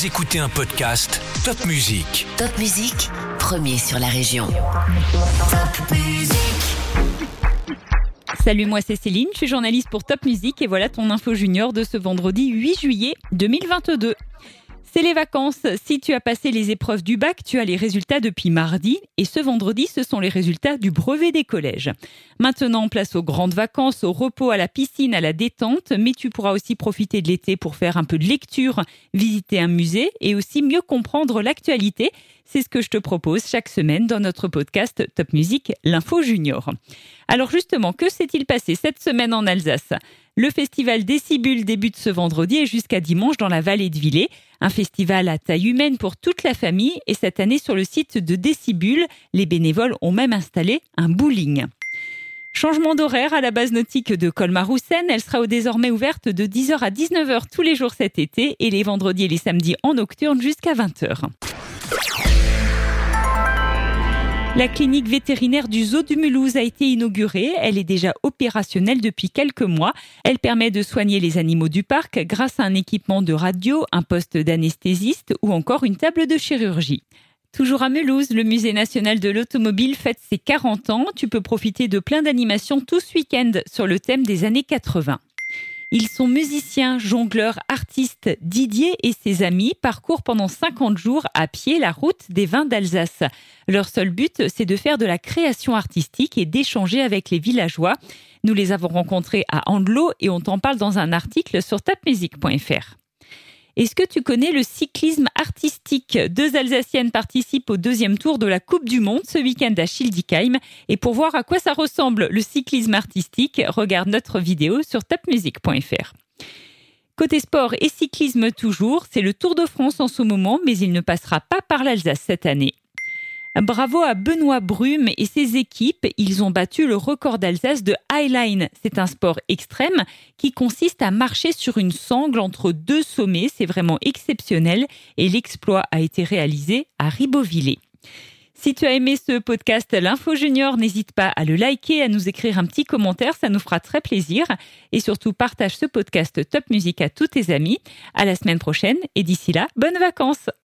Vous écoutez un podcast Top Music. Top Musique, premier sur la région. Top Musique. Salut, moi c'est Céline, je suis journaliste pour Top Music et voilà ton info junior de ce vendredi 8 juillet 2022. C'est les vacances. Si tu as passé les épreuves du bac, tu as les résultats depuis mardi. Et ce vendredi, ce sont les résultats du brevet des collèges. Maintenant, place aux grandes vacances, au repos, à la piscine, à la détente. Mais tu pourras aussi profiter de l'été pour faire un peu de lecture, visiter un musée et aussi mieux comprendre l'actualité. C'est ce que je te propose chaque semaine dans notre podcast Top Music, l'info junior. Alors justement, que s'est-il passé cette semaine en Alsace? Le festival Décibule débute ce vendredi et jusqu'à dimanche dans la vallée de Villers. Un festival à taille humaine pour toute la famille et cette année sur le site de Décibule, les bénévoles ont même installé un bowling. Changement d'horaire à la base nautique de Colmar-Roussen. Elle sera désormais ouverte de 10h à 19h tous les jours cet été et les vendredis et les samedis en nocturne jusqu'à 20h. La clinique vétérinaire du Zoo du Mulhouse a été inaugurée. Elle est déjà opérationnelle depuis quelques mois. Elle permet de soigner les animaux du parc grâce à un équipement de radio, un poste d'anesthésiste ou encore une table de chirurgie. Toujours à Mulhouse, le Musée national de l'automobile fête ses 40 ans. Tu peux profiter de plein d'animations tout week-end sur le thème des années 80. Ils sont musiciens, jongleurs, artistes. Didier et ses amis parcourent pendant 50 jours à pied la route des vins d'Alsace. Leur seul but, c'est de faire de la création artistique et d'échanger avec les villageois. Nous les avons rencontrés à Andelot et on t'en parle dans un article sur tapmusique.fr. Est-ce que tu connais le cyclisme artistique? Deux Alsaciennes participent au deuxième tour de la Coupe du Monde ce week-end à Schildikheim. Et pour voir à quoi ça ressemble le cyclisme artistique, regarde notre vidéo sur tapmusique.fr. Côté sport et cyclisme toujours, c'est le Tour de France en ce moment, mais il ne passera pas par l'Alsace cette année. Bravo à Benoît Brume et ses équipes. Ils ont battu le record d'Alsace de Highline. C'est un sport extrême qui consiste à marcher sur une sangle entre deux sommets. C'est vraiment exceptionnel et l'exploit a été réalisé à Ribeauvillé. Si tu as aimé ce podcast L'Info Junior, n'hésite pas à le liker, à nous écrire un petit commentaire, ça nous fera très plaisir. Et surtout, partage ce podcast Top Music à tous tes amis. À la semaine prochaine et d'ici là, bonnes vacances!